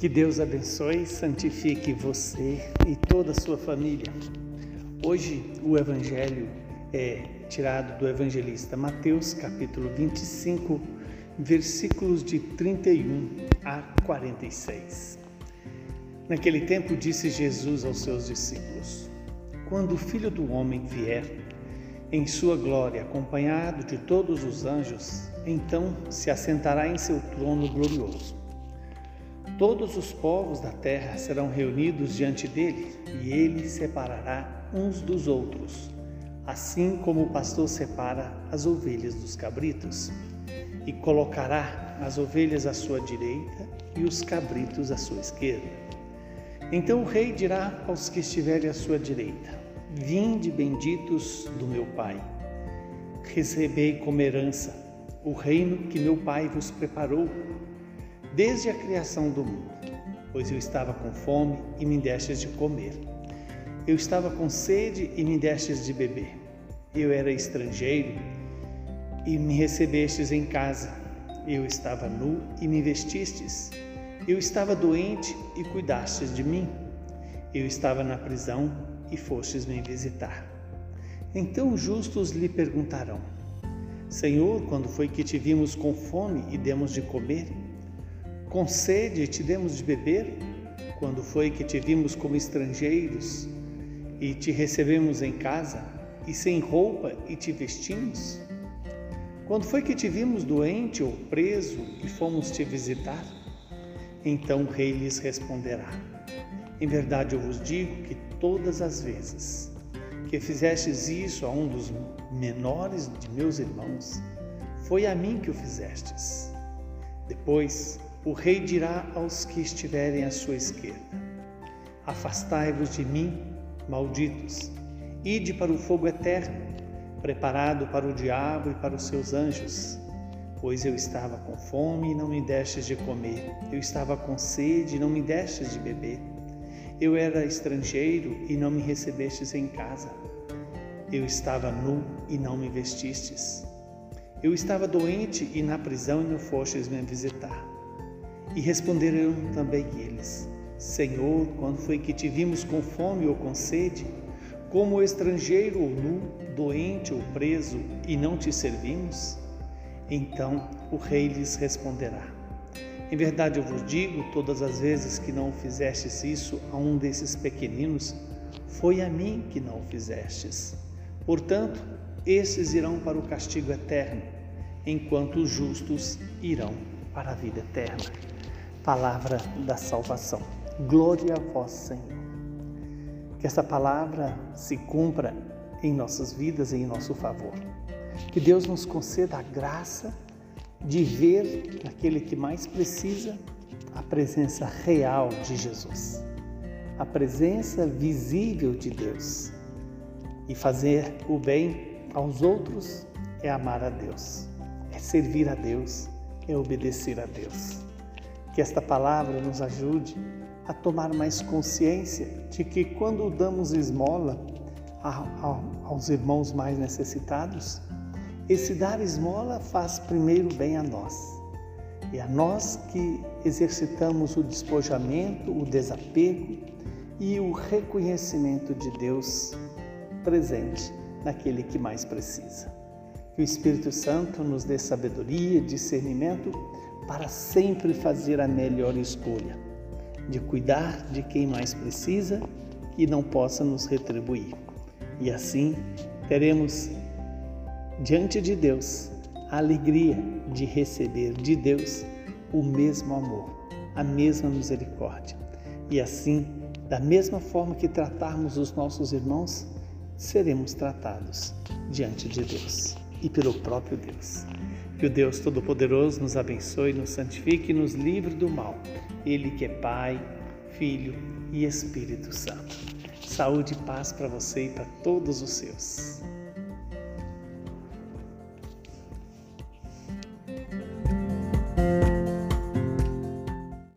Que Deus abençoe e santifique você e toda a sua família. Hoje o evangelho é tirado do evangelista Mateus, capítulo 25, versículos de 31 a 46. Naquele tempo disse Jesus aos seus discípulos: Quando o Filho do homem vier em sua glória, acompanhado de todos os anjos, então se assentará em seu trono glorioso. Todos os povos da terra serão reunidos diante dele, e ele separará uns dos outros, assim como o pastor separa as ovelhas dos cabritos, e colocará as ovelhas à sua direita e os cabritos à sua esquerda. Então o rei dirá aos que estiverem à sua direita: Vinde benditos do meu Pai, recebei como herança o reino que meu Pai vos preparou desde a criação do mundo. Pois eu estava com fome e me destes de comer. Eu estava com sede e me destes de beber. Eu era estrangeiro e me recebestes em casa. Eu estava nu e me vestistes. Eu estava doente e cuidastes de mim. Eu estava na prisão e fostes me visitar. Então os justos lhe perguntarão: Senhor, quando foi que te vimos com fome e demos de comer? Com sede te demos de beber? Quando foi que te vimos como estrangeiros e te recebemos em casa? E sem roupa e te vestimos? Quando foi que te vimos doente ou preso e fomos te visitar? Então o rei lhes responderá: Em verdade eu vos digo que todas as vezes que fizestes isso a um dos menores de meus irmãos, foi a mim que o fizestes. Depois, o rei dirá aos que estiverem à sua esquerda: Afastai-vos de mim, malditos, ide para o fogo eterno, preparado para o diabo e para os seus anjos. Pois eu estava com fome e não me destes de comer, eu estava com sede e não me destes de beber. Eu era estrangeiro e não me recebestes em casa. Eu estava nu e não me vestistes. Eu estava doente e na prisão e não fostes me visitar. E responderão também eles: Senhor, quando foi que te vimos com fome ou com sede, como estrangeiro ou nu, doente ou preso, e não te servimos? Então o rei lhes responderá: em verdade eu vos digo, todas as vezes que não fizestes isso a um desses pequeninos, foi a mim que não fizestes. Portanto, esses irão para o castigo eterno, enquanto os justos irão para a vida eterna. Palavra da salvação. Glória a vós, Senhor. Que essa palavra se cumpra em nossas vidas e em nosso favor. Que Deus nos conceda a graça de ver naquele que mais precisa a presença real de Jesus, a presença visível de Deus. E fazer o bem aos outros é amar a Deus, é servir a Deus, é obedecer a Deus. Que esta palavra nos ajude a tomar mais consciência de que quando damos esmola aos irmãos mais necessitados, esse dar esmola faz primeiro bem a nós. E a nós que exercitamos o despojamento, o desapego e o reconhecimento de Deus presente naquele que mais precisa. Que o Espírito Santo nos dê sabedoria, discernimento para sempre fazer a melhor escolha, de cuidar de quem mais precisa e não possa nos retribuir. E assim teremos diante de Deus a alegria de receber de Deus o mesmo amor, a mesma misericórdia. E assim, da mesma forma que tratarmos os nossos irmãos, seremos tratados diante de Deus e pelo próprio Deus. Que o Deus Todo-Poderoso nos abençoe, nos santifique e nos livre do mal. Ele que é Pai, Filho e Espírito Santo. Saúde e paz para você e para todos os seus.